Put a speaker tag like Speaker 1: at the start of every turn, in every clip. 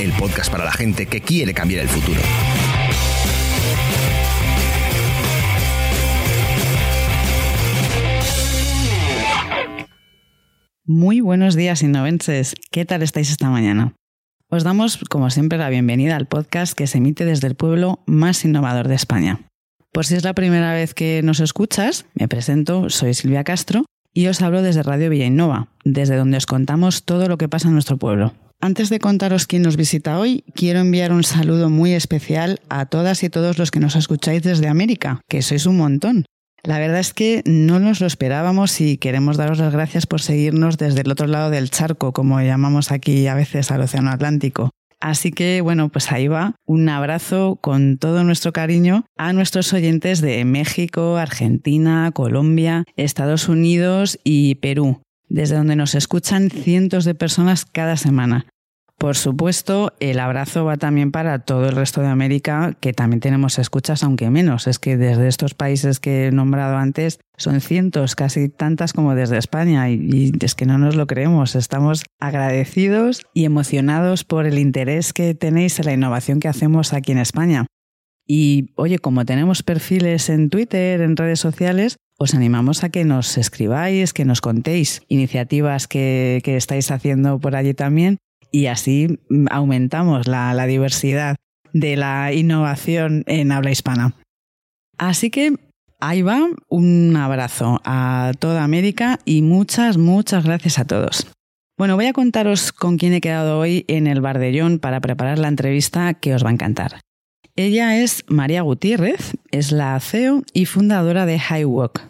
Speaker 1: El podcast para la gente que quiere cambiar el futuro.
Speaker 2: Muy buenos días, innovenses. ¿Qué tal estáis esta mañana? Os damos, como siempre, la bienvenida al podcast que se emite desde el pueblo más innovador de España. Por si es la primera vez que nos escuchas, me presento, soy Silvia Castro y os hablo desde Radio Villa Innova, desde donde os contamos todo lo que pasa en nuestro pueblo. Antes de contaros quién nos visita hoy, quiero enviar un saludo muy especial a todas y todos los que nos escucháis desde América, que sois un montón. La verdad es que no nos lo esperábamos y queremos daros las gracias por seguirnos desde el otro lado del charco, como llamamos aquí a veces al Océano Atlántico. Así que bueno, pues ahí va un abrazo con todo nuestro cariño a nuestros oyentes de México, Argentina, Colombia, Estados Unidos y Perú, desde donde nos escuchan cientos de personas cada semana. Por supuesto, el abrazo va también para todo el resto de América, que también tenemos escuchas, aunque menos. Es que desde estos países que he nombrado antes son cientos, casi tantas como desde España, y, es que no nos lo creemos. Estamos agradecidos y emocionados por el interés que tenéis en la innovación que hacemos aquí en España. Y oye, como tenemos perfiles en Twitter, en redes sociales, os animamos a que nos escribáis, que nos contéis iniciativas que, estáis haciendo por allí también y así mm, aumentamos la, diversidad de la innovación en habla hispana. Así que ahí va un abrazo a toda América y muchas, muchas gracias a todos. Bueno, voy a contaros con quién he quedado hoy en el Bar de John para preparar la entrevista que os va a encantar. Ella es María Gutiérrez, es la CEO y fundadora de HighWalk.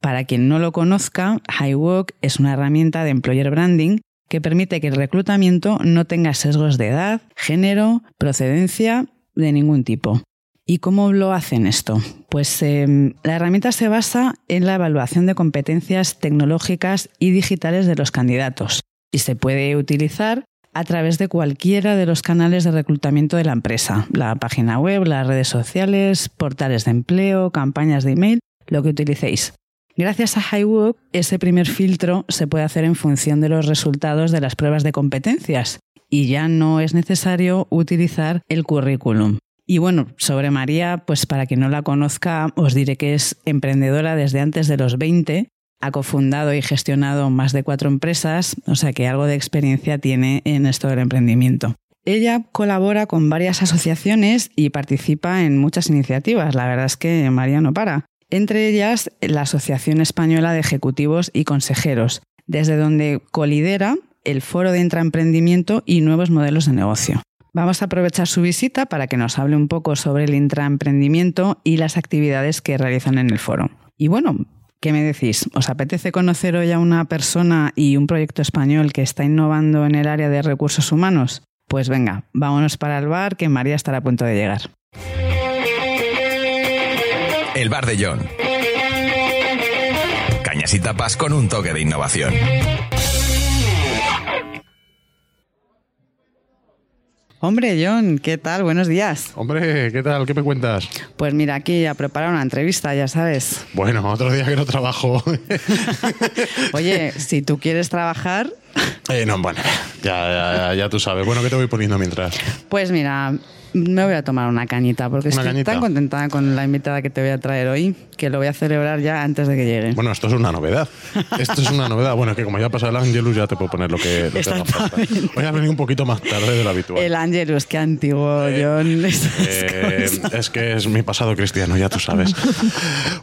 Speaker 2: Para quien no lo conozca, HighWalk es una herramienta de employer branding que permite que el reclutamiento no tenga sesgos de edad, género, procedencia de ningún tipo. ¿Y cómo lo hacen esto? Pues em, la herramienta se basa en la evaluación de competencias tecnológicas y digitales de los candidatos y se puede utilizar a través de cualquiera de los canales de reclutamiento de la empresa, la página web, las redes sociales, portales de empleo, campañas de email, lo que utilicéis. Gracias a HighWalk, ese primer filtro se puede hacer en función de los resultados de las pruebas de competencias y ya no es necesario utilizar el currículum. Y bueno, sobre María, pues para quien no la conozca, os diré que es emprendedora desde antes de los 20, ha cofundado y gestionado más de cuatro empresas, o sea que algo de experiencia tiene en esto del emprendimiento. Ella colabora con varias asociaciones y participa en muchas iniciativas. La verdad es que María no para entre ellas la Asociación Española de Ejecutivos y Consejeros, desde donde colidera el Foro de Intraemprendimiento y Nuevos Modelos de Negocio. Vamos a aprovechar su visita para que nos hable un poco sobre el intraemprendimiento y las actividades que realizan en el foro. Y bueno, ¿qué me decís? ¿Os apetece conocer hoy a una persona y un proyecto español que está innovando en el área de recursos humanos? Pues venga, vámonos para el bar que María estará a punto de llegar.
Speaker 1: El Bar de John. Cañas y tapas con un toque de innovación.
Speaker 2: Hombre, John, ¿qué tal? Buenos días.
Speaker 3: Hombre, ¿qué tal? ¿Qué me cuentas?
Speaker 2: Pues mira, aquí a preparar una entrevista, ya sabes.
Speaker 3: Bueno, otro día que no trabajo.
Speaker 2: Oye, si tú quieres trabajar...
Speaker 3: Eh, no, bueno, ya, ya, ya tú sabes. Bueno, ¿qué te voy poniendo mientras?
Speaker 2: Pues mira, me voy a tomar una cañita porque estoy tan contenta con la invitada que te voy a traer hoy que lo voy a celebrar ya antes de que llegue.
Speaker 3: Bueno, esto es una novedad. Esto es una novedad. Bueno, que como ya pasa el Angelus ya te puedo poner lo que, lo falta. Voy a venir un poquito más tarde de lo habitual.
Speaker 2: El Angelus, qué antiguo, eh, John.
Speaker 3: Eh, es que es mi pasado cristiano, ya tú sabes.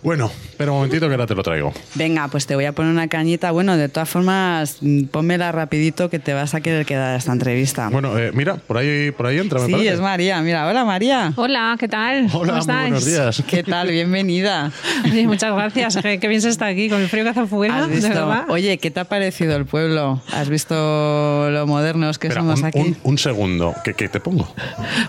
Speaker 3: Bueno, pero un momentito que ahora te lo traigo.
Speaker 2: Venga, pues te voy a poner una cañita. Bueno, de todas formas, pónmela rapidito que te vas a querer quedar esta entrevista.
Speaker 3: Bueno, eh, mira, por ahí, por ahí entra, me
Speaker 2: Sí, es María. María. Mira, hola María.
Speaker 4: Hola, ¿qué tal?
Speaker 3: Hola,
Speaker 4: ¿Cómo estáis?
Speaker 3: buenos días.
Speaker 2: ¿Qué tal? Bienvenida.
Speaker 4: Oye, muchas gracias. Qué, qué bien se está aquí con el frío que hace.
Speaker 2: Oye, ¿qué te ha parecido el pueblo? ¿Has visto lo modernos que
Speaker 3: Espera,
Speaker 2: somos
Speaker 3: un,
Speaker 2: aquí?
Speaker 3: un- un segundo. ¿Qué, qué te pongo?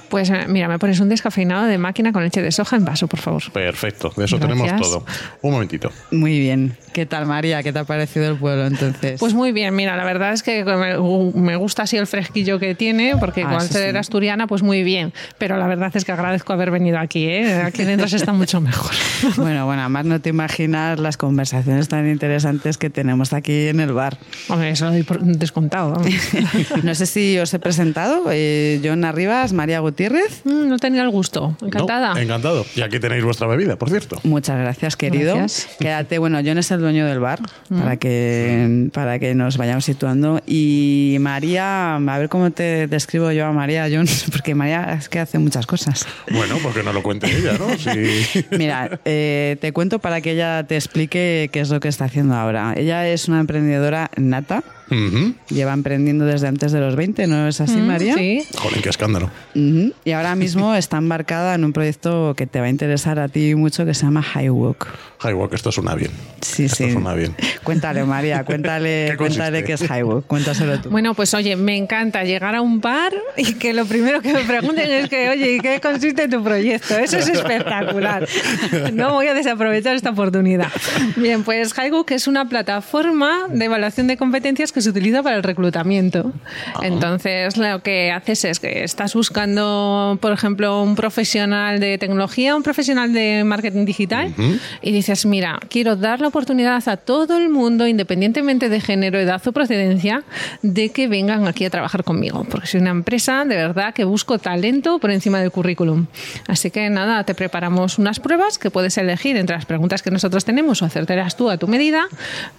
Speaker 4: Pues eh, mira, me pones un descafeinado de máquina con leche de soja en vaso, por favor.
Speaker 3: Perfecto, de eso
Speaker 4: Gracias.
Speaker 3: tenemos todo. Un momentito.
Speaker 2: Muy bien. ¿Qué tal, María? ¿Qué te ha parecido el pueblo entonces?
Speaker 4: Pues muy bien, mira, la verdad es que me, gusta así el fresquillo que tiene, porque
Speaker 2: Ah,
Speaker 4: con
Speaker 2: eso
Speaker 4: ser
Speaker 2: sí.
Speaker 4: asturiana, pues muy bien. Pero la verdad es que agradezco haber venido aquí, ¿eh? Aquí dentro se está mucho mejor.
Speaker 2: Bueno, bueno, además no te imaginas las conversaciones tan interesantes que tenemos aquí en el bar.
Speaker 4: Hombre, eso lo doy por descontado. vamos.
Speaker 2: No sé si os he presentado. eh, John Arribas, María Gutiérrez.
Speaker 4: Mm, no tenía el gusto. Encantada.
Speaker 3: No, encantado. Y aquí tenéis vuestra bebida, por cierto.
Speaker 2: Muchas gracias, querido.
Speaker 4: Gracias.
Speaker 2: Quédate, bueno, John es el dueño del bar, para, que, para que nos vayamos situando. Y María, a ver cómo te describo yo a María, John, porque María es que hace muchas cosas.
Speaker 3: Bueno, porque no lo cuente ella, ¿no? Sí.
Speaker 2: Mira, eh, te cuento para que ella te explique qué es lo que está haciendo ahora. Ella es una emprendedora nata,
Speaker 3: Ujú.
Speaker 2: lleva emprendiendo desde antes de los 20, ¿no es así,
Speaker 4: Mm,
Speaker 2: María?
Speaker 4: Sí.
Speaker 3: Jolín, qué escándalo.
Speaker 2: Y ahora mismo está embarcada en un proyecto que te va a interesar a ti mucho que se llama High Walk.
Speaker 3: Highwalk, esto suena bien.
Speaker 2: Sí,
Speaker 3: esto
Speaker 2: sí.
Speaker 3: suena bien.
Speaker 2: Cuéntale, María, cuéntale,
Speaker 3: ¿Qué
Speaker 2: cuéntale qué es High Walk. Cuéntaselo tú.
Speaker 4: Bueno, pues oye, me encanta llegar a un bar y que lo primero que me pregunten es que, oye, ¿y qué consiste tu proyecto? Eso es espectacular. No voy a desaprovechar esta oportunidad. Bien, pues Highbook es una plataforma de evaluación de competencias que se utiliza para el reclutamiento. Entonces, lo que haces es que estás buscando, por ejemplo, un profesional de tecnología, un profesional de marketing digital, y dices, mira, quiero dar la oportunidad a todo el mundo, independientemente de género, edad o procedencia, de que vengan aquí a trabajar conmigo. Porque soy una empresa de verdad que busco talento por encima del currículum. Así que nada, te preparamos unas pruebas que puedes elegir entre las preguntas que nosotros tenemos o hacértelas tú a tu medida,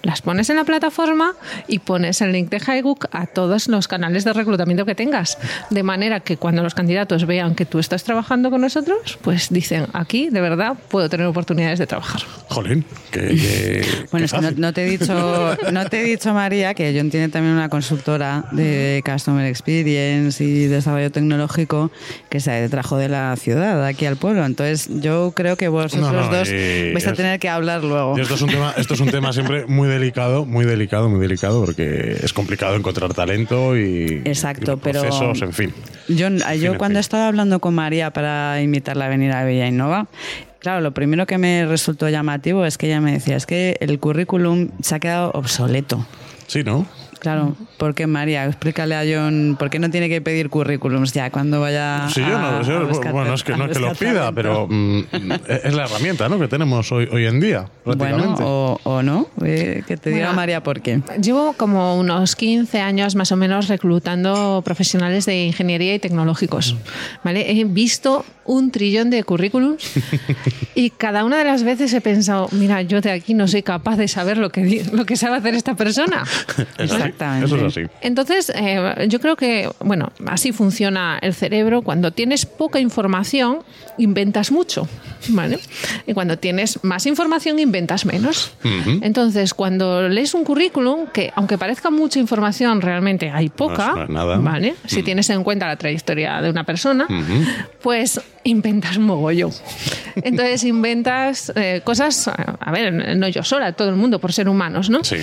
Speaker 4: las pones en la plataforma y pones el link de Highbook a todos los canales de reclutamiento que tengas. De manera que cuando los candidatos vean que tú estás trabajando con nosotros, pues dicen, aquí de verdad puedo tener oportunidades de trabajar.
Speaker 3: Jolín, que. que-
Speaker 2: Bueno,
Speaker 3: qué
Speaker 2: es que no, te he dicho, no te he dicho, María, que John tiene también una consultora de Customer Experience y desarrollo tecnológico que se trajo de la ciudad aquí al pueblo. Entonces, yo creo que vosotros
Speaker 3: No, no,
Speaker 2: dos
Speaker 3: y
Speaker 2: vais a
Speaker 3: es-
Speaker 2: tener que hablar luego.
Speaker 3: Esto es un tema, esto es un tema siempre muy delicado, muy delicado, muy delicado, porque es complicado encontrar talento y,
Speaker 2: Exacto,
Speaker 3: y
Speaker 2: pero-
Speaker 3: procesos, en fin.
Speaker 2: Yo
Speaker 3: fin,
Speaker 2: cuando estaba hablando con María para invitarla a venir a Villa Innova, claro, lo primero que me resultó llamativo es que ella me decía, es que el currículum se ha quedado obsoleto.
Speaker 3: Sí, ¿no?
Speaker 2: Claro, ¿por qué María? Explícale a John por qué no tiene que pedir currículums ya cuando vaya
Speaker 3: Sí, yo no, yo-
Speaker 2: a
Speaker 3: bueno, es que no es que lo pida, pero mm, es la herramienta ¿no? que tenemos hoy, hoy en día,
Speaker 2: Bueno,
Speaker 3: prácticamente.
Speaker 2: o, o no, Eh, que te diga
Speaker 4: Bueno,
Speaker 2: María por qué.
Speaker 4: Llevo como unos 15 años más o menos reclutando profesionales de ingeniería y tecnológicos. ¿vale? He visto un trillón de currículums y cada una de las veces he pensado, mira, yo de aquí no soy capaz de saber lo que, lo que sabe hacer esta persona.
Speaker 2: Exactamente.
Speaker 3: Eso es así.
Speaker 4: Entonces, eh, yo creo que, bueno, así funciona el cerebro. Cuando tienes poca información, inventas mucho, ¿vale? Y cuando tienes más información, inventas menos. Entonces, cuando lees un currículum, que aunque parezca mucha información, realmente hay poca,
Speaker 3: No nada.
Speaker 4: ¿vale? Si tienes en cuenta la trayectoria de una persona, pues inventas mogollón. Entonces, inventas eh, cosas, a ver, no yo sola, todo el mundo, por ser humanos, ¿no?
Speaker 3: Sí.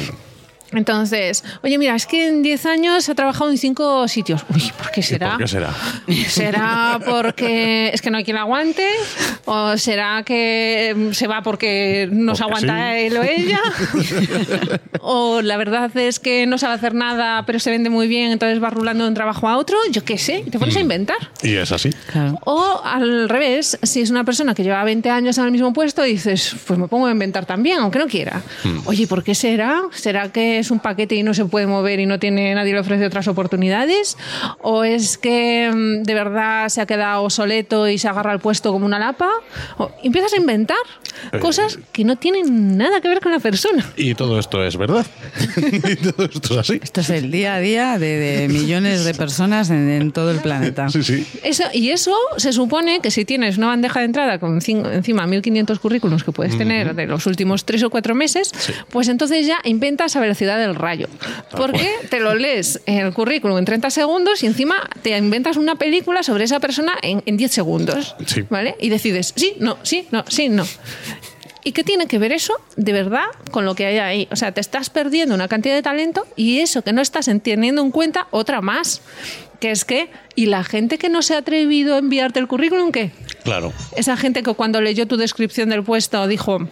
Speaker 4: Entonces, oye, mira, es que en 10 años ha trabajado en cinco sitios. Uy, ¿por qué
Speaker 3: ¿Y
Speaker 4: será?
Speaker 3: por qué será?
Speaker 4: ¿Será porque es que no hay quien aguante? ¿O será que se va porque no se
Speaker 3: Porque
Speaker 4: aguanta
Speaker 3: sí.
Speaker 4: él o ella? ¿O la verdad es que no sabe hacer nada, pero se vende muy bien, entonces va rulando de un trabajo a otro? Yo qué sé, y te
Speaker 3: Mm.
Speaker 4: pones a inventar.
Speaker 3: Y es así.
Speaker 2: Claro.
Speaker 4: O al revés, si es una persona que lleva 20 años en el mismo puesto, dices, pues me pongo a inventar también, aunque no quiera. Oye, ¿por qué será? ¿Será que es un paquete y no se puede mover y no tiene nadie le ofrece otras oportunidades? ¿O es que mm, de verdad se ha quedado soleto y se agarra al puesto como una lapa? O empiezas a inventar
Speaker 3: Eh.
Speaker 4: cosas que no tienen nada que ver con la persona.
Speaker 3: Y todo esto es verdad. y todo esto es así.
Speaker 2: Esto es el día a día de, de millones de personas en, en todo el planeta.
Speaker 3: Sí, sí.
Speaker 4: Eso, y eso se supone que si tienes una bandeja de entrada con cin- encima 1.500 currículums que puedes tener de los últimos tres o cuatro meses, pues entonces ya inventas a velocidad velocidad del rayo. Porque te lo lees en el currículum en 30 segundos y encima te inventas una película sobre esa persona en, en 10 segundos.
Speaker 3: Sí.
Speaker 4: ¿Vale? Y decides, sí, no, sí, no, sí, no. ¿Y qué tiene que ver eso de verdad con lo que hay ahí? O sea, te estás perdiendo una cantidad de talento y eso que no estás teniendo en cuenta, otra más. Que es que, ¿y la gente que no se ha atrevido a enviarte el currículum qué?
Speaker 3: Claro.
Speaker 4: Esa gente que cuando leyó tu descripción del puesto dijo,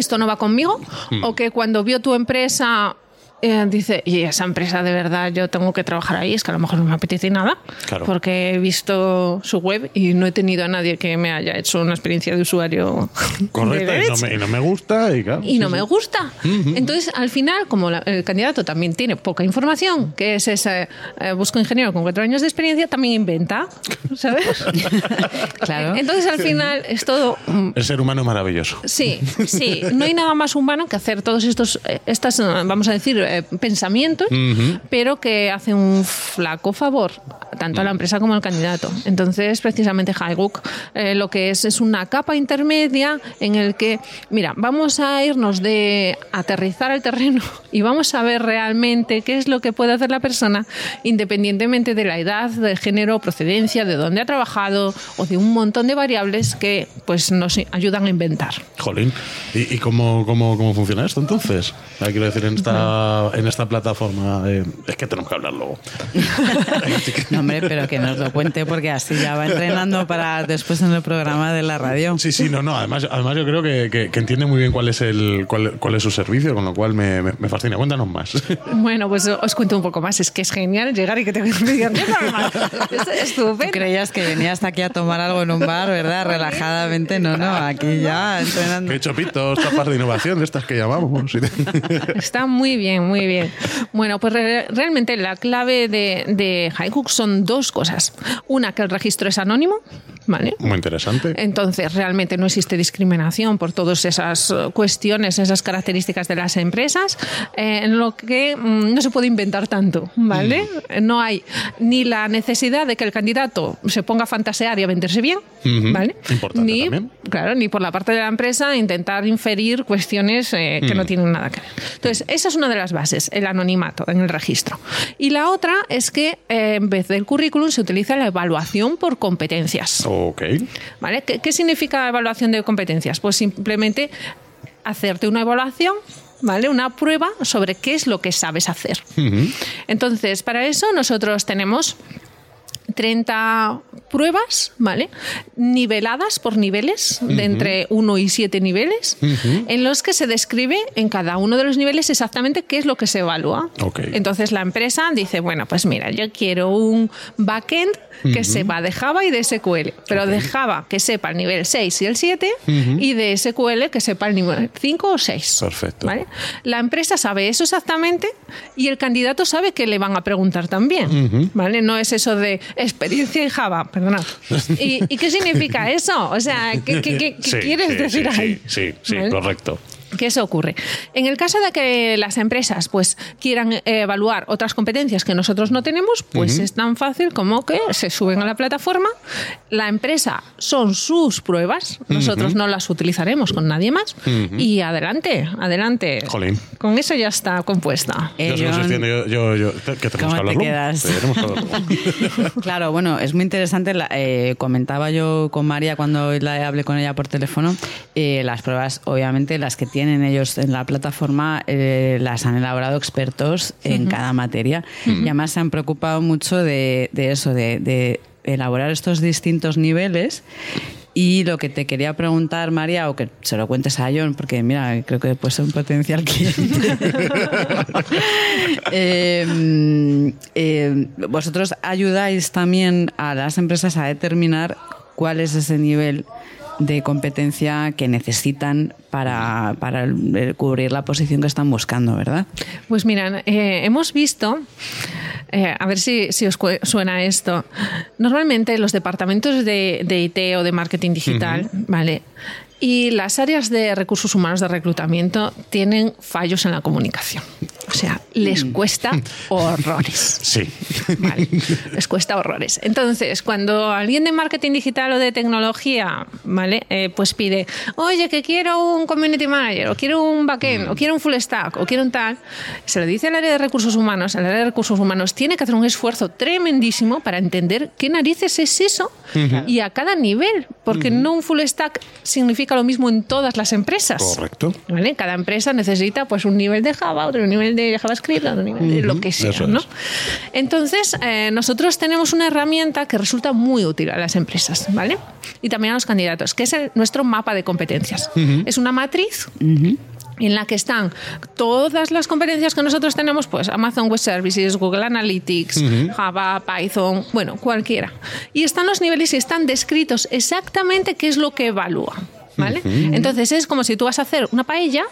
Speaker 4: esto no va conmigo, o que cuando vio tu empresa eh, dice, y esa empresa de verdad yo tengo que trabajar ahí, es que a lo mejor no me apetece nada,
Speaker 3: Claro.
Speaker 4: porque he visto su web y no he tenido a nadie que me haya hecho una experiencia de usuario de
Speaker 3: Correcto, y no,
Speaker 4: leche
Speaker 3: me, y no me gusta. Y, claro,
Speaker 4: y no
Speaker 3: sí,
Speaker 4: me gusta. Entonces, al final, como la- el candidato también tiene poca información, que es ese eh, busco ingeniero con cuatro años de experiencia, también inventa, ¿sabes?
Speaker 2: Claro.
Speaker 4: Entonces, al final, es todo...
Speaker 3: El ser humano es maravilloso.
Speaker 4: Sí, sí. No hay nada más humano que hacer todos estos, eh, estas, vamos a decir, eh, pensamientos, pero que hace un flaco favor tanto a la empresa como al candidato. Entonces, precisamente Highbook eh, lo que es es una capa intermedia en el que, mira, vamos a irnos de aterrizar al terreno y vamos a ver realmente qué es lo que puede hacer la persona independientemente de la edad, del género, procedencia, de dónde ha trabajado o de un montón de variables que pues nos ayudan a inventar.
Speaker 3: Jolín. ¿Y, y cómo, cómo, cómo funciona esto entonces? Ah, quiero decir, en esta, en esta plataforma. eh, es que tenemos que hablar luego.
Speaker 2: No, hombre, pero que nos lo cuente porque así ya va entrenando para después en el programa de la radio.
Speaker 3: Sí, sí, no, no. Además, además yo creo que, que- que entiende muy bien cuál es el cuál, cuál es su servicio, con lo cual me, me- me fascina. Cuéntanos más.
Speaker 4: Bueno, pues os cuento un poco más. Es que es genial llegar y que te digan, "Cuéntame más". Es
Speaker 2: Tú
Speaker 4: estupendo.
Speaker 2: creías que venías aquí a tomar algo en un bar, ¿verdad? Relajadamente. No, no, aquí ya entrenando.
Speaker 3: Qué chopitos, tapas de innovación, de estas que llamamos.
Speaker 4: Está muy bien, muy bien. Bueno, pues re- realmente la clave de, de Highhook son dos cosas. Una, que el registro es anónimo, ¿vale?
Speaker 3: Muy interesante.
Speaker 4: Entonces, realmente no existe discriminación por todas esas eh, cuestiones, esas características de las empresas, eh, en lo que mm, no se puede inventar tanto, ¿vale? No hay ni la necesidad de que el candidato se ponga a fantasear y a venderse bien. ¿vale?
Speaker 3: Importante
Speaker 4: ni,
Speaker 3: también.
Speaker 4: Claro, ni por la parte de la empresa intentar inferir cuestiones eh, que no
Speaker 3: Mm.
Speaker 4: tienen nada que ver. Entonces, esa es una de las bases, el anonimato en el registro. Y la otra es que eh, en vez del currículum se utiliza la evaluación por competencias.
Speaker 3: Ok.
Speaker 4: ¿Vale? ¿Qué, qué significa evaluación de competencias? Pues simplemente hacerte una evaluación, ¿vale? Una prueba sobre qué es lo que sabes hacer. Entonces, para eso nosotros tenemos 30 pruebas, ¿vale? Niveladas por niveles, de entre 1 y 7 niveles, en los que se describe en cada uno de los niveles exactamente qué es lo que se evalúa. Entonces la empresa dice, bueno, pues mira, yo quiero un backend que sepa de Java y de SQL, pero de Java que sepa el nivel 6 y el 7 y de SQL que sepa el nivel 5 o 6.
Speaker 3: Perfecto.
Speaker 4: ¿vale? La empresa sabe eso exactamente y el candidato sabe que le van a preguntar también. ¿vale? No es eso de experiencia en Java, perdona. ¿Y, y qué significa eso? O sea, ¿qué, qué- qué- qué
Speaker 3: Sí,
Speaker 4: quieres
Speaker 3: sí,
Speaker 4: decir
Speaker 3: sí,
Speaker 4: ahí?
Speaker 3: Sí, sí, correcto.
Speaker 4: ¿Qué se ocurre? En el caso de que las empresas pues quieran eh, evaluar otras competencias que nosotros no tenemos, pues es tan fácil como que se suben a la plataforma, la empresa son sus pruebas, nosotros no las utilizaremos con nadie más y adelante, adelante.
Speaker 3: Jolín.
Speaker 4: Con eso ya está compuesta.
Speaker 2: Eh,
Speaker 3: yo yo, yo, yo- ¿qué tenemos
Speaker 2: ¿Cómo
Speaker 3: que
Speaker 2: te quedas? Claro, bueno, es muy interesante. la- eh, comentaba yo con María cuando la hablé con ella por teléfono. eh, las pruebas, obviamente, las que tienen ellos en la plataforma, eh, las han elaborado expertos en cada materia. Y además se han preocupado mucho de, de eso, de, de elaborar estos distintos niveles. Y lo que te quería preguntar, María, o que se lo cuentes a John, porque mira, creo que puede ser un potencial cliente. Eh, eh, vosotros ayudáis también a las empresas a determinar cuál es ese nivel de competencia que necesitan para, para cubrir la posición que están buscando, ¿verdad?
Speaker 4: Pues mira, eh, hemos visto, eh, a ver si, si os suena esto, normalmente los departamentos de, de IT o de marketing digital, ¿vale? Y las áreas de recursos humanos de reclutamiento tienen fallos en la comunicación. O sea, les cuesta horrores.
Speaker 3: Sí.
Speaker 4: Vale, les cuesta horrores. Entonces, cuando alguien de marketing digital o de tecnología, ¿vale? Eh, pues pide, oye, que quiero un community manager, o quiero un backend, o quiero un full stack, o quiero un tal, se lo dice al área de recursos humanos, el área de recursos humanos tiene que hacer un esfuerzo tremendísimo para entender qué narices es eso y a cada nivel, porque no un full stack significa lo mismo en todas las empresas.
Speaker 3: Correcto.
Speaker 4: ¿Vale? Cada empresa necesita pues un nivel de Java, otro nivel de JavaScript, otro nivel de lo que sea,
Speaker 3: eso
Speaker 4: ¿no?
Speaker 3: es.
Speaker 4: Entonces, eh, nosotros tenemos una herramienta que resulta muy útil a las empresas, ¿vale? Y también a los candidatos, que es el- nuestro mapa de competencias. Es una matriz en la que están todas las competencias que nosotros tenemos, pues Amazon Web Services, Google Analytics, Java, Python, bueno, cualquiera. Y están los niveles y están descritos exactamente qué es lo que evalúa. ¿Vale? Entonces es como si tú vas a hacer una paella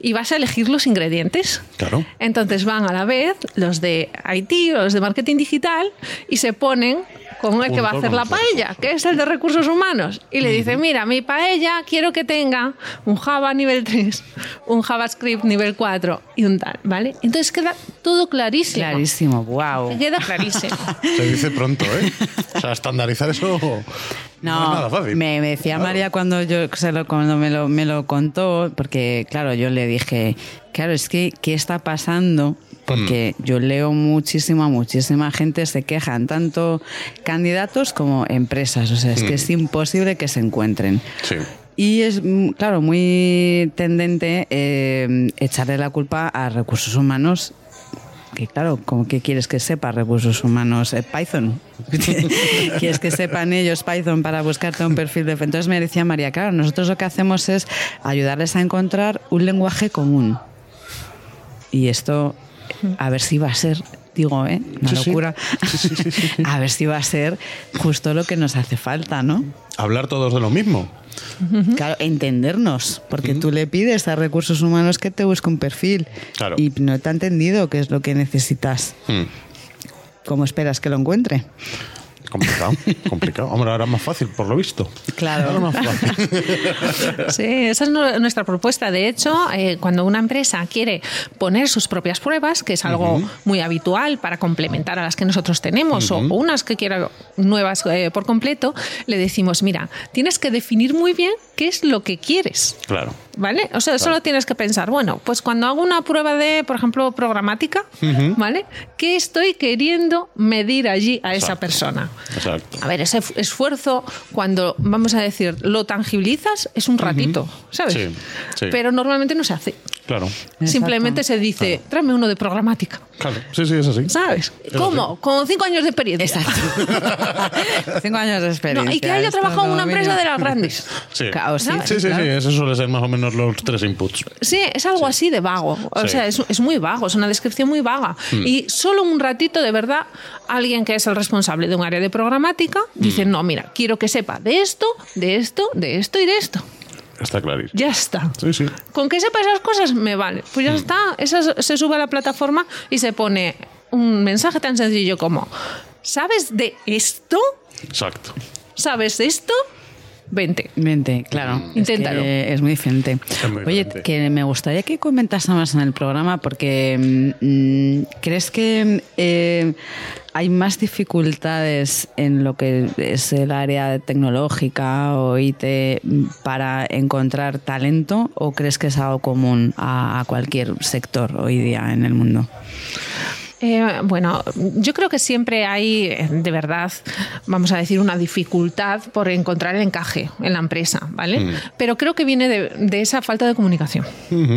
Speaker 4: y vas a elegir los ingredientes.
Speaker 3: Claro.
Speaker 4: Entonces van a la vez los de IT o los de marketing digital y se ponen con el que va a hacer la paella, que es el de recursos humanos. Y le dice, mira, mi paella quiero que tenga un Java nivel 3, un JavaScript nivel 4 y un tal, ¿vale? Entonces queda todo clarísimo.
Speaker 2: Clarísimo, wow.
Speaker 4: Queda clarísimo.
Speaker 3: Se dice pronto, ¿eh? O sea, estandarizar eso no, es nada fácil.
Speaker 2: me, me decía
Speaker 3: Claro.
Speaker 2: María cuando yo se lo, cuando me lo, me lo contó, porque claro, yo le dije, claro, es que ¿qué está pasando? Porque
Speaker 3: Mm.
Speaker 2: yo leo muchísima, muchísima gente se quejan, tanto candidatos como empresas. O sea, es que es imposible que se encuentren.
Speaker 3: Sí.
Speaker 2: Y es, mm, claro, muy tendente eh, echarle la culpa a recursos humanos. Que claro, como que quieres que sepa recursos humanos eh, Python? ¿Quieres que sepan ellos Python para buscarte un perfil de... Entonces me decía María, claro, nosotros lo que hacemos es ayudarles a encontrar un lenguaje común. Y esto, a ver si va a ser, digo, ¿eh? Una
Speaker 3: Sí, sí.
Speaker 2: locura. a ver si va a ser justo lo que nos hace falta, ¿no?
Speaker 3: Hablar todos de lo mismo.
Speaker 2: Claro, entendernos, porque tú le pides a recursos humanos que te busque un perfil
Speaker 3: Claro.
Speaker 2: y no te ha entendido qué es lo que necesitas.
Speaker 3: Hmm.
Speaker 2: ¿Cómo esperas que lo encuentre?
Speaker 3: Complicado, complicado. Hombre, ahora es más fácil, por lo visto.
Speaker 2: Claro.
Speaker 3: Ahora más fácil.
Speaker 4: Sí, esa es nu- nuestra propuesta. De hecho, eh, cuando una empresa quiere poner sus propias pruebas, que es algo muy habitual para complementar a las que nosotros tenemos, o unas que quiera nuevas eh, por completo, le decimos, mira, tienes que definir muy bien qué es lo que quieres.
Speaker 3: Claro.
Speaker 4: ¿Vale? O sea, solo tienes que pensar, bueno, pues cuando hago una prueba de, por ejemplo, programática, ¿vale? ¿Qué estoy queriendo medir allí a esa persona?
Speaker 3: Exacto.
Speaker 4: A ver, ese fu- esfuerzo, cuando vamos a decir, lo tangibilizas, es un ratito, ¿sabes?
Speaker 3: Sí, sí.
Speaker 4: Pero normalmente no se hace.
Speaker 3: Claro.
Speaker 4: Simplemente se dice, tráeme uno de programática.
Speaker 3: Claro. Sí, sí, es así.
Speaker 4: ¿Sabes? ¿Cómo? Con cinco años de experiencia.
Speaker 2: Exacto. Cinco años de experiencia.
Speaker 4: No, y que haya trabajado en una empresa
Speaker 2: mínimo.
Speaker 4: de las grandes.
Speaker 3: Sí.
Speaker 2: Claro, sí,
Speaker 3: Sí, sí, sí,
Speaker 2: claro.
Speaker 3: Eso suele ser más o menos los tres inputs.
Speaker 4: Sí, es algo así de vago. O
Speaker 3: Sí.
Speaker 4: sea, es, es muy vago, es una descripción muy vaga. Y solo un ratito, de verdad, alguien que es el responsable de un área de programática dice, no, mira, quiero que sepa de esto, de esto, de esto y de esto.
Speaker 3: Está clarísimo.
Speaker 4: Ya está.
Speaker 3: Sí, sí.
Speaker 4: Con que sepa esas cosas me vale. Pues ya está. Esa se sube a la plataforma y se pone un mensaje tan sencillo como, ¿sabes de esto?
Speaker 3: Exacto.
Speaker 4: ¿Sabes de esto? Vente.
Speaker 2: Vente, claro. es
Speaker 4: Inténtalo.
Speaker 2: que Es muy diferente.
Speaker 3: Es muy
Speaker 2: Oye,
Speaker 3: diferente.
Speaker 2: que me gustaría que comentásemos en el programa porque mm, ¿crees que eh, hay más dificultades en lo que es el área tecnológica o IT mm, para encontrar talento o crees que es algo común a, a cualquier sector hoy día en el mundo?
Speaker 4: Eh, bueno, yo creo que siempre hay, de verdad, vamos a decir, una dificultad por encontrar el encaje en la empresa, ¿vale? Pero creo que viene de, de esa falta de comunicación,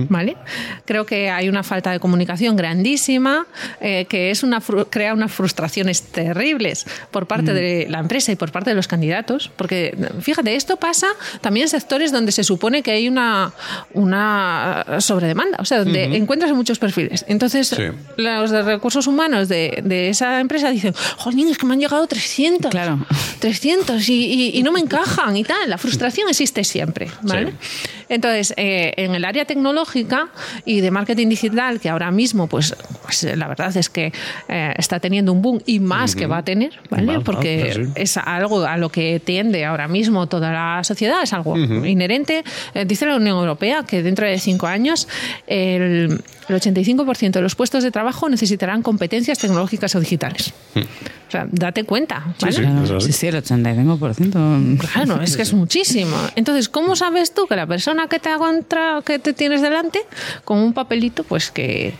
Speaker 4: ¿vale? Creo que hay una falta de comunicación grandísima eh, que es una crea unas frustraciones terribles por parte de la empresa y por parte de los candidatos, porque fíjate, esto pasa también en sectores donde se supone que hay una, una sobredemanda, o sea, donde encuentras muchos perfiles. Entonces,
Speaker 3: Sí.
Speaker 4: los de recursos humanos de, de esa empresa dicen, jolín, es que me han llegado 300.
Speaker 2: Claro.
Speaker 4: 300 y, y- y no me encajan y tal. La frustración existe siempre, ¿vale?
Speaker 3: Sí.
Speaker 4: Entonces, eh, en el área tecnológica y de marketing digital, que ahora mismo, pues, pues la verdad es que eh, está teniendo un boom y más que va a tener, ¿vale?
Speaker 3: Va,
Speaker 4: Porque
Speaker 3: ah, sí.
Speaker 4: es algo a lo que tiende ahora mismo toda la sociedad, es algo inherente. Eh, dice la Unión Europea que dentro de cinco años el, el 85% de los puestos de trabajo necesitarán competencias tecnológicas o digitales. O sea, date cuenta, ¿vale?
Speaker 3: sí. Es
Speaker 2: sí, sí, el 85%.
Speaker 4: Claro, es que es muchísimo. Entonces, ¿cómo sabes tú que la persona que te, ha contra- que te tienes delante, con un papelito, pues que,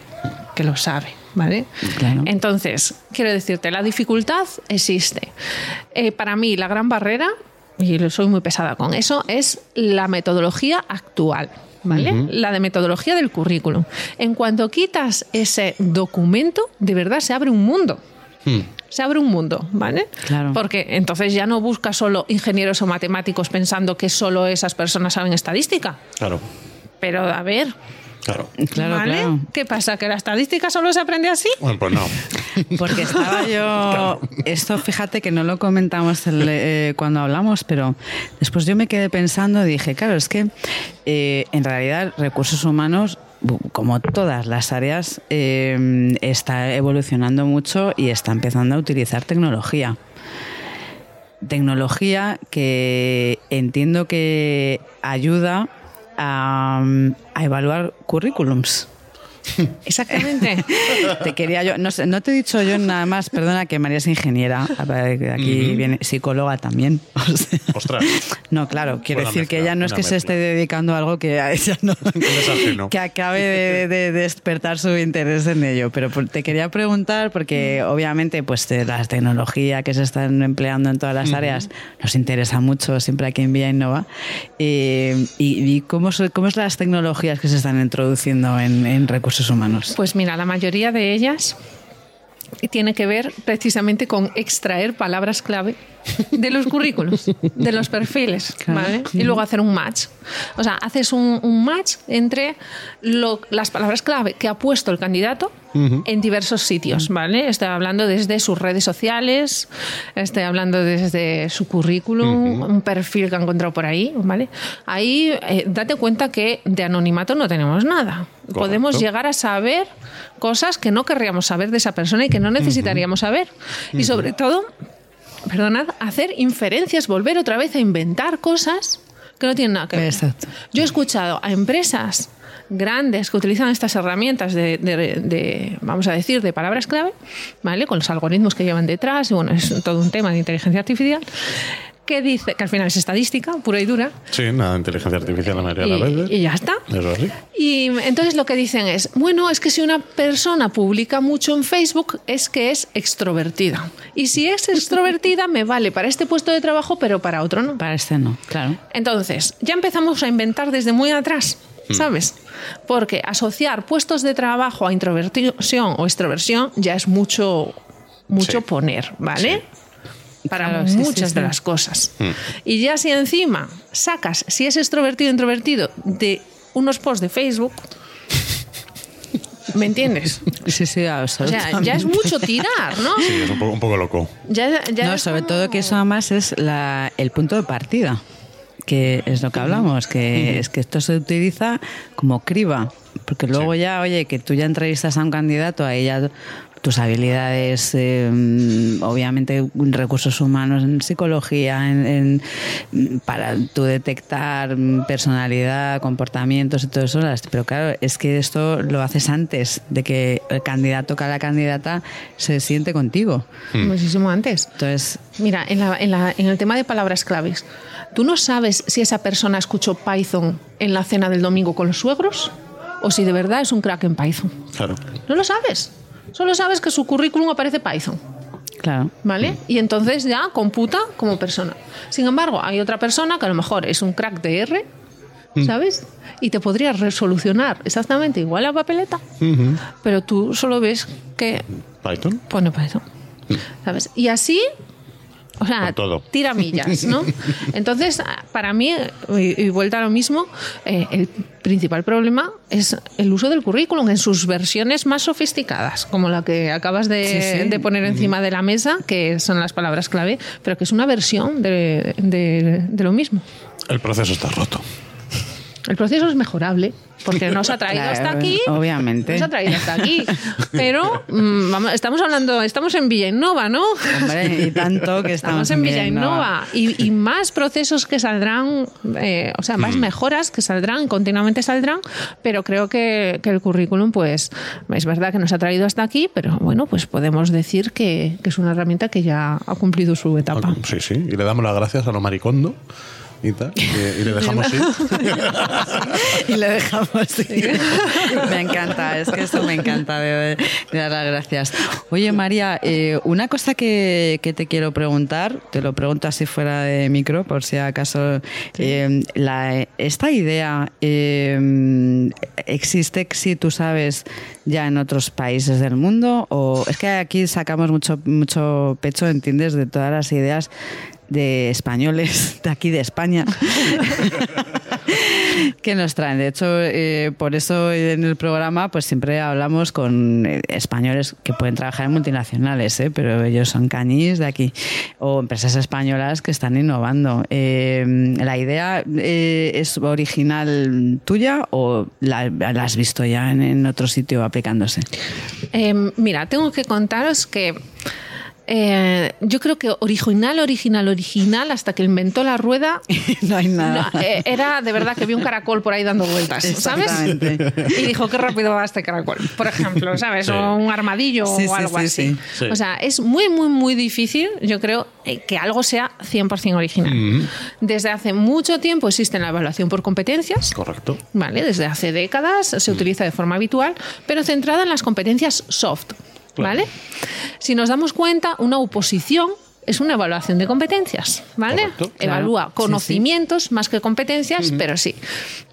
Speaker 4: que lo sabe? ¿Vale?
Speaker 2: Claro.
Speaker 4: Entonces, quiero decirte, la dificultad existe. Eh, para mí, la gran barrera, y soy muy pesada con eso, es la metodología actual. ¿Vale? La de metodología del currículum. En cuanto quitas ese documento, de verdad se abre un mundo. Se abre un mundo, ¿vale?
Speaker 2: Claro.
Speaker 4: Porque entonces ya no buscas solo ingenieros o matemáticos pensando que solo esas personas saben estadística.
Speaker 3: Claro,
Speaker 4: Pero a ver,
Speaker 3: claro.
Speaker 2: Claro,
Speaker 4: ¿vale?
Speaker 2: claro.
Speaker 4: ¿Qué pasa? ¿Que la estadística solo se aprende así?
Speaker 3: Bueno, pues no.
Speaker 2: Porque estaba yo. Esto, fíjate que no lo comentamos el, eh, cuando hablamos, pero después yo me quedé pensando y dije, claro, es que eh, en realidad recursos humanos. Como todas las áreas, eh, está evolucionando mucho y está empezando a utilizar tecnología. Tecnología que entiendo que ayuda a, a evaluar currículums.
Speaker 4: Exactamente.
Speaker 2: Te quería yo, no, no te he dicho yo nada más, perdona que María es ingeniera, aquí viene psicóloga también. o sea,
Speaker 3: Ostras.
Speaker 2: no, claro, quiero decir que
Speaker 3: mezcla,
Speaker 2: ella no es que se
Speaker 3: mezcla.
Speaker 2: esté dedicando a algo que a ella no, que acabe de, de despertar su interés en ello. Pero te quería preguntar, porque obviamente pues de las tecnologías que se están empleando en todas las áreas nos interesa mucho siempre aquí en Vía Innova. Eh, y, y cómo, son- cómo es las tecnologías que se están introduciendo en, en recursos
Speaker 4: Pues mira, la mayoría de ellas tiene que ver precisamente con extraer palabras clave de los currículos, de los perfiles,
Speaker 2: Claro.
Speaker 4: ¿vale? Y luego hacer un match. O sea, haces un, un match entre lo- las palabras clave que ha puesto el candidato en diversos sitios, ¿vale? Estoy hablando desde sus redes sociales, estoy hablando desde su currículum, un perfil que ha encontrado por ahí, ¿vale? Ahí eh, date cuenta que de anonimato no tenemos nada. Podemos llegar a saber cosas que no querríamos saber de esa persona y que no necesitaríamos saber. Y sobre todo, perdonad, hacer inferencias, volver otra vez a inventar cosas que no tienen nada que ver.
Speaker 2: Exacto.
Speaker 4: Yo he escuchado a empresas grandes que utilizan estas herramientas de, de- de, vamos a decir, de palabras clave, ¿vale? Con los algoritmos que llevan detrás, y bueno, es todo un tema de inteligencia artificial, que dice que al final es estadística pura y dura,
Speaker 3: Sí, nada, inteligencia artificial la mayoría de las veces.
Speaker 4: y ya está.
Speaker 3: Eso sí.
Speaker 4: Y entonces lo que dicen es, bueno, es que si una persona publica mucho en Facebook es que es extrovertida. Y si es extrovertida me vale para este puesto de trabajo, pero para otro no.
Speaker 2: Para este no, claro.
Speaker 4: Entonces, ya empezamos a inventar desde muy atrás, ¿sabes? Porque asociar puestos de trabajo a introversión o extroversión ya es mucho, mucho
Speaker 3: Sí.
Speaker 4: poner, ¿vale? Para
Speaker 2: Claro, sí, sí,
Speaker 4: muchas de las cosas. Y ya si encima sacas si es extrovertido o introvertido de unos posts de Facebook, ¿me entiendes?
Speaker 2: Sí, sí,
Speaker 4: O sea, ya es mucho tirar, ¿no?
Speaker 3: Sí, es un poco, un poco loco.
Speaker 4: Ya, ya
Speaker 2: No, sobre
Speaker 4: como-
Speaker 2: todo que eso además es la, el punto de partida, que es lo que hablamos, que es que esto se utiliza como criba, porque luego ya, oye, que tú ya entrevistas a un candidato, ahí ya tus habilidades, eh, obviamente recursos humanos en psicología, en, en- para tú detectar personalidad, comportamientos y todo eso, pero claro, es que esto lo haces antes de que el candidato, cada candidata se siente contigo.
Speaker 4: Muchísimo antes.
Speaker 2: Entonces,
Speaker 4: Mira, en, la- en la- en el tema de palabras claves, ¿tú no sabes si esa persona escuchó Python en la cena del domingo con los suegros? ¿O si de verdad es un crack en Python?
Speaker 3: Claro.
Speaker 4: No lo sabes. Solo sabes que su currículum aparece Python.
Speaker 2: claro.
Speaker 4: ¿Vale? Y entonces ya computa como persona. Sin embargo, hay otra persona que a lo mejor es un crack de R, ¿sabes? Y te podría resolucionar exactamente igual la papeleta, pero tú solo ves que
Speaker 3: Python.
Speaker 4: pone Python. ¿Sabes? Y así, o sea,
Speaker 3: todo.
Speaker 4: tira millas, ¿no? Entonces, para mí, y, y vuelta a lo mismo, eh, el principal problema es el uso del currículum en sus versiones más sofisticadas, como la que acabas de,
Speaker 2: Sí, sí.
Speaker 4: de poner encima de la mesa, que son las palabras clave, pero que es una versión de, de- de lo mismo.
Speaker 3: El proceso está roto.
Speaker 4: El proceso es mejorable porque nos ha traído
Speaker 2: Claro,
Speaker 4: hasta aquí.
Speaker 2: obviamente.
Speaker 4: Nos ha traído hasta aquí. Pero mm, vamos- estamos hablando, estamos en Villainova, ¿no?
Speaker 2: Hombre, y tanto que estamos,
Speaker 4: Estamos en Villainova y, y más procesos que saldrán, eh, o sea, más mejoras que saldrán, continuamente saldrán, pero creo que, que el currículum, pues, es verdad que nos ha traído hasta aquí, pero bueno, pues podemos decir que, que es una herramienta que ya ha cumplido su etapa.
Speaker 3: Sí, sí. Y le damos las gracias a los maricondo y tal. Y, y le dejamos ir.
Speaker 2: y le dejamos ir. me encanta, es que eso me encanta de, de dar las gracias. Oye, María, eh, una cosa que, que te quiero preguntar, te lo pregunto así fuera de micro, por si acaso, eh, la- esta idea eh, existe, si tú sabes, ya en otros países del mundo, o es que aquí sacamos mucho, mucho pecho, ¿entiendes?, de todas las ideas de españoles de aquí de España que nos traen. De hecho, eh, por eso en el programa pues siempre hablamos con eh, españoles que pueden trabajar en multinacionales, ¿eh? pero ellos son cañís de aquí, o empresas españolas que están innovando. Eh, ¿La idea es original tuya o la, la has visto ya en, en otro sitio aplicándose?
Speaker 4: Eh, mira, tengo que contaros que eh, yo creo que original, original, original, hasta que inventó la rueda,
Speaker 2: no hay nada.
Speaker 4: no, eh, era de verdad que vi un caracol por ahí dando vueltas, ¿sabes? Y dijo, qué rápido va este caracol, por ejemplo, ¿sabes?
Speaker 3: Sí.
Speaker 4: O un armadillo
Speaker 2: Sí,
Speaker 4: o algo
Speaker 2: sí,
Speaker 4: así.
Speaker 2: sí.
Speaker 3: Sí.
Speaker 4: O sea, es muy, muy, muy difícil, yo creo, eh, que algo sea 100% original. Desde hace mucho tiempo existe la evaluación por competencias.
Speaker 3: Correcto.
Speaker 4: ¿vale? Desde hace décadas se utiliza de forma habitual, pero centrada en las competencias soft, ¿vale? Si nos damos cuenta, una oposición es una evaluación de competencias, ¿vale?
Speaker 3: Correcto.
Speaker 2: Claro.
Speaker 4: Evalúa
Speaker 2: Sí, sí.
Speaker 4: conocimientos más que competencias, pero sí.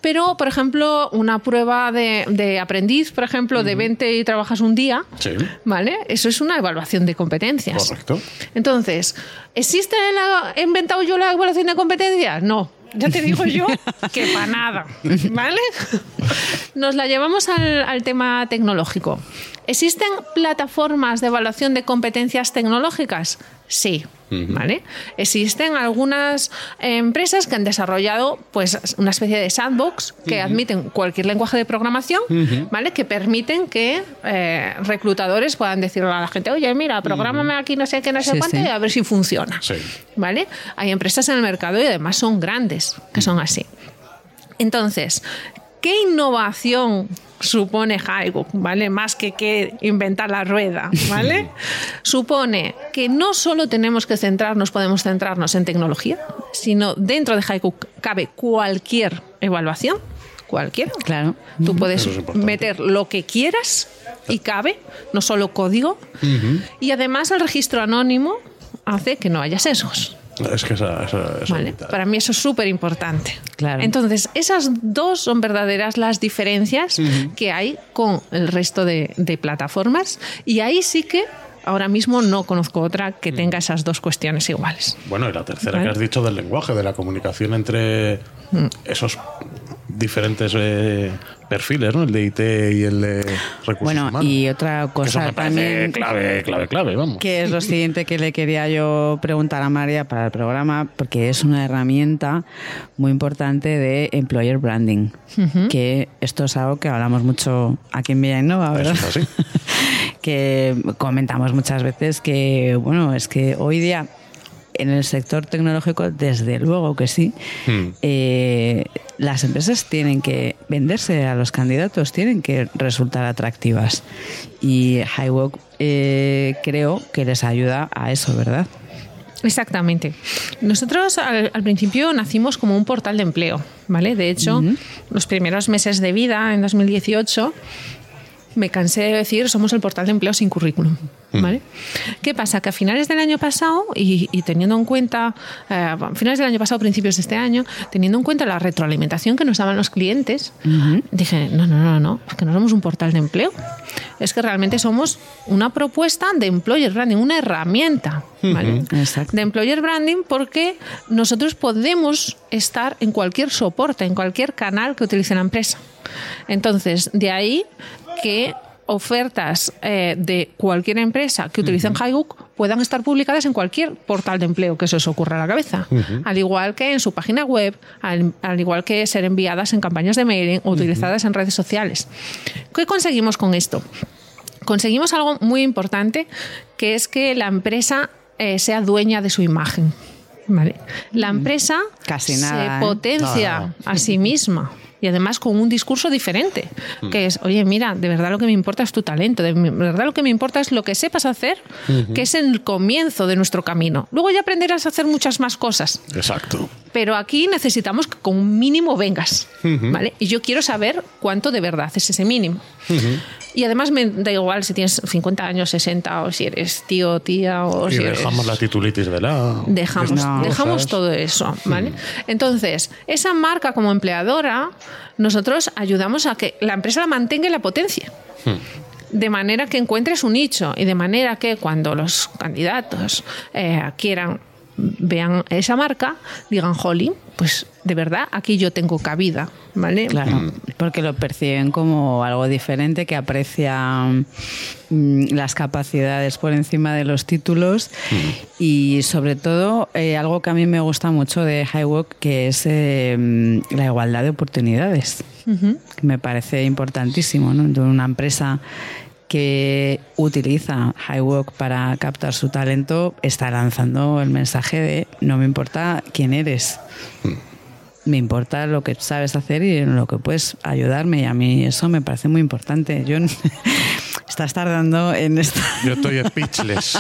Speaker 4: Pero, por ejemplo, una prueba de, de aprendiz, por ejemplo, de 20 y trabajas un día,
Speaker 3: Sí.
Speaker 4: ¿vale? Eso es una evaluación de competencias.
Speaker 3: Correcto.
Speaker 4: Entonces, ¿existe la, he inventado yo la evaluación de competencias? No. Ya te digo yo que para nada. ¿Vale? Nos la llevamos al, al tema tecnológico. ¿Existen plataformas de evaluación de competencias tecnológicas? Sí. ¿Vale? Existen algunas empresas que han desarrollado pues, una especie de sandbox que admiten cualquier lenguaje de programación, ¿vale? Que permiten que eh, reclutadores puedan decirle a la gente, oye, mira, prográmame aquí no sé qué, no sé
Speaker 2: Sí,
Speaker 4: cuánto
Speaker 2: sí.
Speaker 4: y a ver si funciona.
Speaker 3: Sí.
Speaker 4: ¿Vale? Hay empresas en el mercado y además son grandes que son así. Entonces, ¿qué innovación supone Haigu? ¿Vale? Más que, que inventar la rueda, ¿vale? supone que no solo tenemos que centrarnos, podemos centrarnos en tecnología, sino dentro de Haiku cabe cualquier evaluación, cualquiera.
Speaker 2: Claro.
Speaker 4: Tú puedes
Speaker 3: es
Speaker 4: meter lo que quieras y cabe, no solo código. Y además el registro anónimo hace que no haya sesgos.
Speaker 3: Es que esa, esa, esa
Speaker 4: Vale, para mí eso es súper importante.
Speaker 2: Claro.
Speaker 4: Entonces, esas dos son verdaderas las diferencias que hay con el resto de, de plataformas y ahí sí que ahora mismo no conozco otra que tenga esas dos cuestiones iguales.
Speaker 3: Bueno, y la tercera
Speaker 4: Vale.
Speaker 3: que has dicho del lenguaje, de la comunicación entre esos diferentes eh, perfiles, ¿no? El de IT y el de recursos
Speaker 2: Bueno,
Speaker 3: humanos.
Speaker 2: y otra
Speaker 3: Que eso
Speaker 2: cosa
Speaker 3: me
Speaker 2: también
Speaker 3: clave, clave, clave, vamos.
Speaker 2: que es lo siguiente que le quería yo preguntar a María para el programa, porque es una herramienta muy importante de employer branding, que esto es algo que hablamos mucho aquí en Villainova, ¿verdad?
Speaker 3: Eso es así.
Speaker 2: que comentamos muchas veces que, bueno, es que hoy día en el sector tecnológico, desde luego que sí,
Speaker 3: Hmm.
Speaker 2: eh, las empresas tienen que venderse a los candidatos, tienen que resultar atractivas. Y Highwalk eh, creo que les ayuda a eso, ¿verdad?
Speaker 4: Exactamente. Nosotros al, al principio nacimos como un portal de empleo, ¿vale? De hecho, los primeros meses de vida, en 2018, me cansé de decir somos el portal de empleo sin currículum. ¿Vale? ¿Qué pasa? Que a finales del año pasado, y, y teniendo en cuenta, eh, a finales del año pasado, principios de este año, teniendo en cuenta la retroalimentación que nos daban los clientes, dije, no, no, no, no, es que no somos un portal de empleo, es que realmente somos una propuesta de employer branding, una herramienta, de employer branding porque nosotros podemos estar en cualquier soporte, en cualquier canal que utilice la empresa. Entonces, de ahí que ofertas eh, de cualquier empresa que utilicen Highbook puedan estar publicadas en cualquier portal de empleo que se os ocurra a la cabeza. Al igual que en su página web, al, al igual que ser enviadas en campañas de mailing o utilizadas en redes sociales. ¿Qué conseguimos con esto? Conseguimos algo muy importante, que es que la empresa eh, sea dueña de su imagen. ¿vale? La empresa
Speaker 2: Casi nada, ¿eh?
Speaker 4: se potencia
Speaker 3: Nada.
Speaker 4: a sí misma. Y además con un discurso diferente, que es, oye, mira, de verdad lo que me importa es tu talento, de verdad lo que me importa es lo que sepas hacer, que es el comienzo de nuestro camino. Luego ya aprenderás a hacer muchas más cosas,
Speaker 3: Exacto.
Speaker 4: pero aquí necesitamos que con un mínimo vengas, ¿vale? Y yo quiero saber cuánto de verdad es ese mínimo. Y además me da igual si tienes 50 años, 60 o si eres tío, tía o
Speaker 3: Y
Speaker 4: si eres...
Speaker 3: dejamos la titulitis de la.
Speaker 4: Dejamos,
Speaker 2: No.
Speaker 4: dejamos todo eso, ¿vale? Entonces, esa marca como empleadora, nosotros ayudamos a que la empresa la mantenga y la potencie. De manera que encuentre su nicho y de manera que cuando los candidatos eh, quieran vean esa marca, digan, Holly, pues de verdad aquí yo tengo cabida, ¿vale?
Speaker 2: Claro, porque lo perciben como algo diferente, que aprecian mm, las capacidades por encima de los títulos. Y sobre todo eh, algo que a mí me gusta mucho de Highwalk, que es eh, mm, la igualdad de oportunidades, que me parece importantísimo, ¿no? De una empresa que utiliza Highwalk para captar su talento está lanzando el mensaje de no me importa quién eres, me importa lo que sabes hacer y en lo que puedes ayudarme. Y a mí eso me parece muy importante. Yo estás tardando en esta.
Speaker 3: Yo estoy speechless.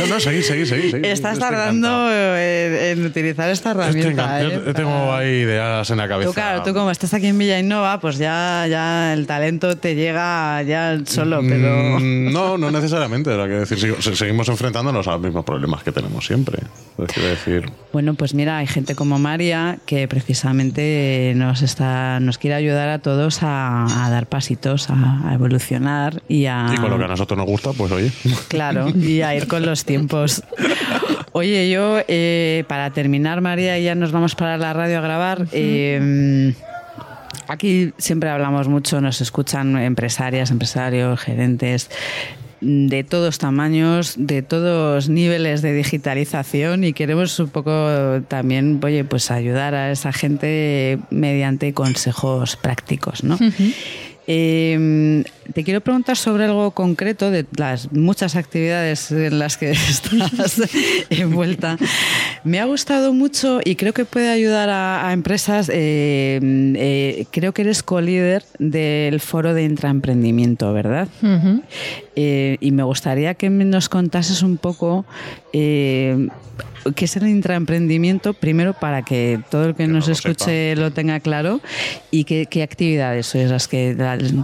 Speaker 3: no, no, seguí, seguí, seguí. seguí.
Speaker 2: Estás
Speaker 3: estoy
Speaker 2: tardando en, en utilizar esta
Speaker 3: Estoy
Speaker 2: herramienta.
Speaker 3: encantado.
Speaker 2: ¿eh?
Speaker 3: Yo tengo ahí ideas en la cabeza.
Speaker 2: Tú, claro, tú como estás aquí en Villa Innova, pues ya, ya el talento te llega ya solo, pero...
Speaker 3: Mm, No, no necesariamente. Era que decir, seguimos enfrentándonos a los mismos problemas que tenemos siempre. Decir,
Speaker 2: Bueno, pues mira, hay gente como María que precisamente nos está, nos quiere ayudar a todos a, a dar pasitos, a, a evolucionar y a.
Speaker 3: y con lo que a nosotros nos gusta, pues oye.
Speaker 2: Claro, y a ir con los tiempos. Oye, yo, eh, para terminar, María, y ya nos vamos para la radio a grabar. eh, aquí siempre hablamos mucho, nos escuchan empresarias, empresarios, gerentes de todos tamaños, de todos niveles de digitalización y queremos un poco también, oye, pues ayudar a esa gente mediante consejos prácticos, ¿no? Eh, te quiero preguntar sobre algo concreto de las muchas actividades en las que estás envuelta. Me ha gustado mucho y creo que puede ayudar a, a empresas. eh, eh, creo que eres co-líder del foro de intraemprendimiento, ¿verdad? Eh, y me gustaría que nos contases un poco eh, qué es el intraemprendimiento, primero para que todo el que,
Speaker 3: no
Speaker 2: nos
Speaker 3: lo
Speaker 2: escuche lo tenga claro y qué, qué actividades sois las que,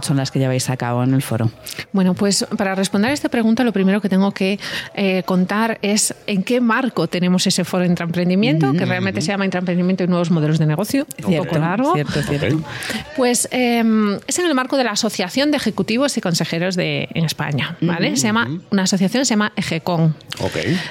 Speaker 2: son las que lleváis a cabo en el foro.
Speaker 4: Bueno, pues para responder a esta pregunta, lo primero que tengo que eh, contar es en qué marco tenemos ese foro de intraemprendimiento, que realmente se llama Intraemprendimiento y Nuevos Modelos de Negocio. Un poco largo.
Speaker 2: Cierto, cierto.
Speaker 4: Pues eh, es en el marco de la Asociación de Ejecutivos y Consejeros de, en España. ¿Vale? Se llama, una asociación se llama EGECON.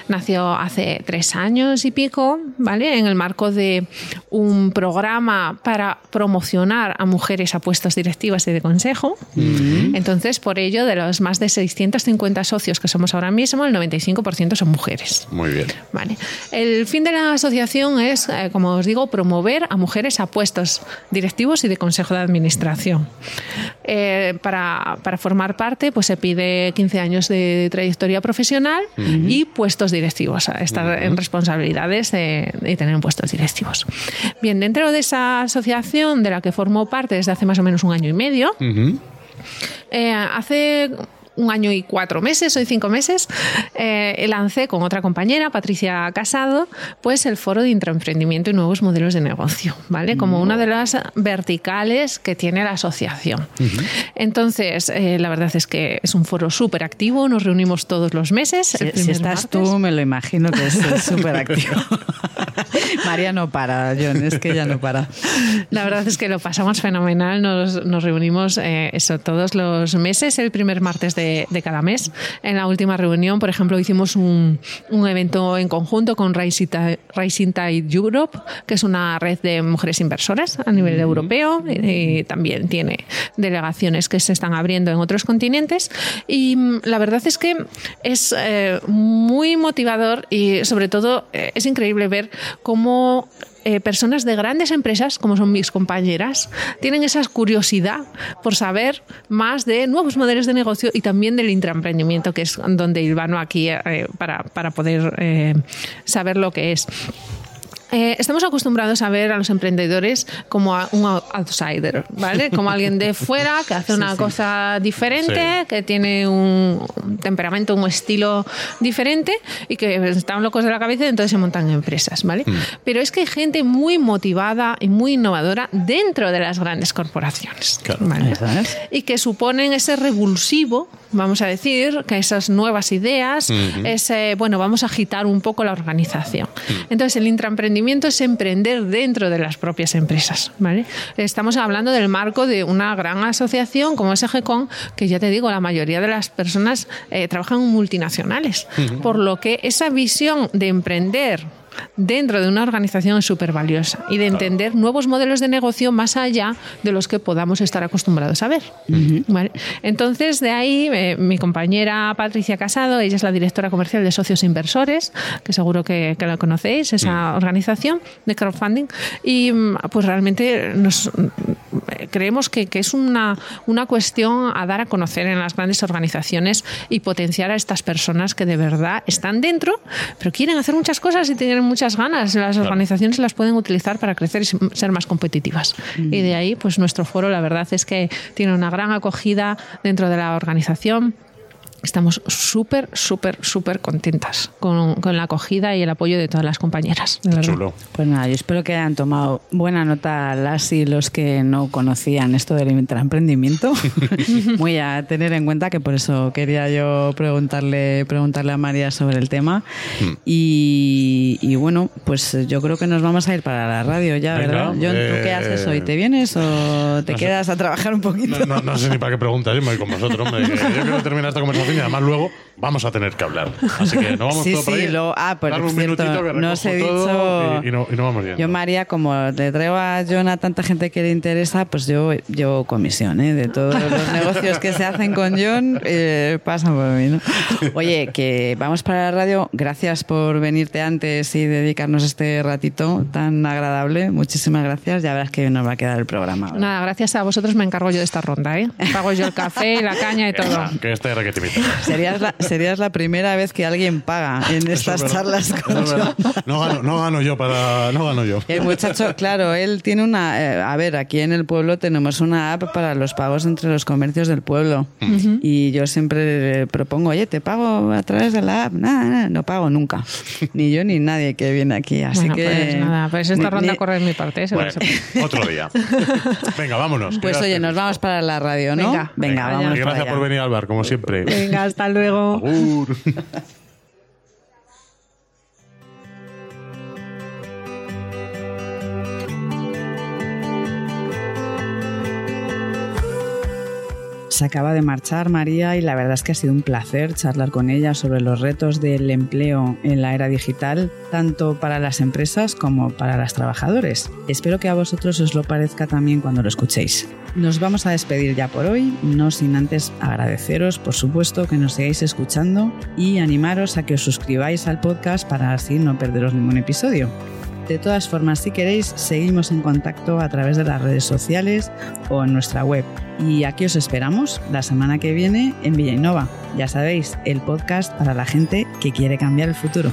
Speaker 4: Nació hace tres años y pico, ¿vale? En el marco de un programa para promocionar a mujeres a puestos directivas y de consejo. Entonces, por ello, de los más de 650 socios que somos ahora mismo, el 95% son mujeres.
Speaker 3: Muy bien.
Speaker 4: Vale. El fin de la asociación es, eh, como os digo, promover a mujeres a puestos directivos y de consejo de administración. Eh, para, para formar parte, pues se pide 15 años de trayectoria profesional y puestos directivos, estar en responsabilidades de, de tener puestos directivos. Bien, dentro de esa asociación de la que formo parte desde hace más o menos un año y medio, eh, hace un año y cuatro meses, hoy cinco meses, eh, lancé con otra compañera, Patricia Casado, pues el foro de intraemprendimiento y nuevos modelos de negocio, ¿vale? Como una de las verticales que tiene la asociación. Entonces, eh, la verdad es que es un foro súper activo, nos reunimos todos los meses.
Speaker 2: Si,
Speaker 4: el
Speaker 2: si estás
Speaker 4: martes.
Speaker 2: tú, me lo imagino que es es súper activo. María no para, John, es que ella no para.
Speaker 4: La verdad es que lo pasamos fenomenal. Nos, nos reunimos eh, eso todos los meses, el primer martes de de, de cada mes. En la última reunión, por ejemplo, hicimos un, un evento en conjunto con Rising Tide, Rising Tide Europe, que es una red de mujeres inversoras a nivel europeo y, y también tiene delegaciones que se están abriendo en otros continentes. Y mm, la verdad es que es eh, muy motivador y sobre todo eh, es increíble ver cómo eh, personas de grandes empresas, como son mis compañeras, tienen esa curiosidad por saber más de nuevos modelos de negocio y también del intraemprendimiento, que es donde Ilvano aquí eh, para, para, poder eh, saber lo que es. Eh, estamos acostumbrados a ver a los emprendedores como a un outsider, ¿vale? Como alguien de fuera que hace una sí. cosa diferente, sí. que tiene un temperamento, un estilo diferente y que están locos de la cabeza y entonces se montan empresas, ¿vale? Mm. Pero es que hay gente muy motivada y muy innovadora dentro de las grandes corporaciones, claro. ¿vale? Y que suponen ese revulsivo, vamos a decir, que esas nuevas ideas, uh -huh. ese, bueno, vamos a agitar un poco la organización. Uh -huh. Entonces, el intraemprendimiento es emprender dentro de las propias empresas. ¿vale? Estamos hablando del marco de una gran asociación como es EGECON, que ya te digo, la mayoría de las personas eh, trabajan en multinacionales. Uh -huh. Por lo que esa visión de emprender dentro de una organización es súper valiosa y de entender claro. nuevos modelos de negocio más allá de los que podamos estar acostumbrados a ver. Uh -huh. ¿Vale? Entonces, de ahí, eh, mi compañera Patricia Casado, ella es la directora comercial de Socios Inversores, que seguro que, que la conocéis, esa uh -huh. organización de crowdfunding, y pues realmente nos creemos que, que es una, una cuestión a dar a conocer en las grandes organizaciones y potenciar a estas personas que de verdad están dentro, pero quieren hacer muchas cosas y tienen muchas ganas. Las claro. organizaciones las pueden utilizar para crecer y ser más competitivas. Mm. Y de ahí, pues nuestro foro, la verdad es que tiene una gran acogida dentro de la organización estamos súper, súper, súper contentas con, con, la acogida y el apoyo de todas las compañeras.
Speaker 3: Chulo.
Speaker 2: Pues nada, yo espero que hayan tomado buena nota las y los que no conocían esto del intraemprendimiento. Muy a tener en cuenta que por eso quería yo preguntarle, preguntarle a María sobre el tema. Mm. Y, y, bueno, pues yo creo que nos vamos a ir para la radio ya, Venga, ¿verdad? John, eh, ¿tú qué haces hoy? ¿Te vienes o te no quedas sé. a trabajar un poquito?
Speaker 3: No, no, no, sé ni para qué preguntas, yo me voy con vosotros. Hombre, yo quiero terminar esta conversación y además luego vamos a tener que hablar. Así que no vamos
Speaker 2: sí,
Speaker 3: todo
Speaker 2: sí,
Speaker 3: por ahí.
Speaker 2: Lo, ah, por
Speaker 3: un
Speaker 2: cierto, no os he dicho...
Speaker 3: Y, y, no, y, no, vamos
Speaker 2: Yo, María, como le traigo a John a tanta gente que le interesa, pues yo, yo comisión, ¿eh? De todos los negocios que se hacen con John, eh, pasan por mí, ¿no? Oye, que vamos para la radio. Gracias por venirte antes y dedicarnos este ratito tan agradable. Muchísimas gracias. Ya verás que nos va a quedar el programa.
Speaker 4: ¿verdad? Nada, gracias a vosotros me encargo yo de esta ronda, ¿eh? Pago yo el café, la caña y todo.
Speaker 3: Que este era que te
Speaker 2: Serías la, serías la primera vez que alguien paga en estas
Speaker 3: Eso,
Speaker 2: charlas con
Speaker 3: no, no, gano, no gano yo para no gano yo.
Speaker 2: El muchacho, claro, él tiene una eh, a ver, aquí en el pueblo tenemos una app para los pagos entre los comercios del pueblo. Uh -huh. Y yo siempre propongo, "Oye, te pago a través de la app." Nada, nada no pago nunca. ni yo ni nadie que viene aquí, así
Speaker 4: bueno,
Speaker 2: que
Speaker 4: pues nada, pues esta ronda
Speaker 2: ni,
Speaker 4: corre en mi parte, ¿eh?
Speaker 3: bueno, otro día. Venga, vámonos.
Speaker 2: Pues oye, nos vamos para la radio, ¿no?
Speaker 4: Venga,
Speaker 2: Venga,
Speaker 4: Venga
Speaker 2: vamos.
Speaker 3: Gracias por venir al bar, como siempre.
Speaker 4: Venga, hasta luego.
Speaker 2: Se acaba de marchar María y la verdad es que ha sido un placer charlar con ella sobre los retos del empleo en la era digital, tanto para las empresas como para las trabajadores. Espero que a vosotros os lo parezca también cuando lo escuchéis. Nos vamos a despedir ya por hoy, no sin antes agradeceros, por supuesto, que nos sigáis escuchando y animaros a que os suscribáis al podcast para así no perderos ningún episodio. De todas formas, si queréis, seguimos en contacto a través de las redes sociales o en nuestra web. Y aquí os esperamos la semana que viene en Villainova. Ya sabéis, el podcast para la gente que quiere cambiar el futuro.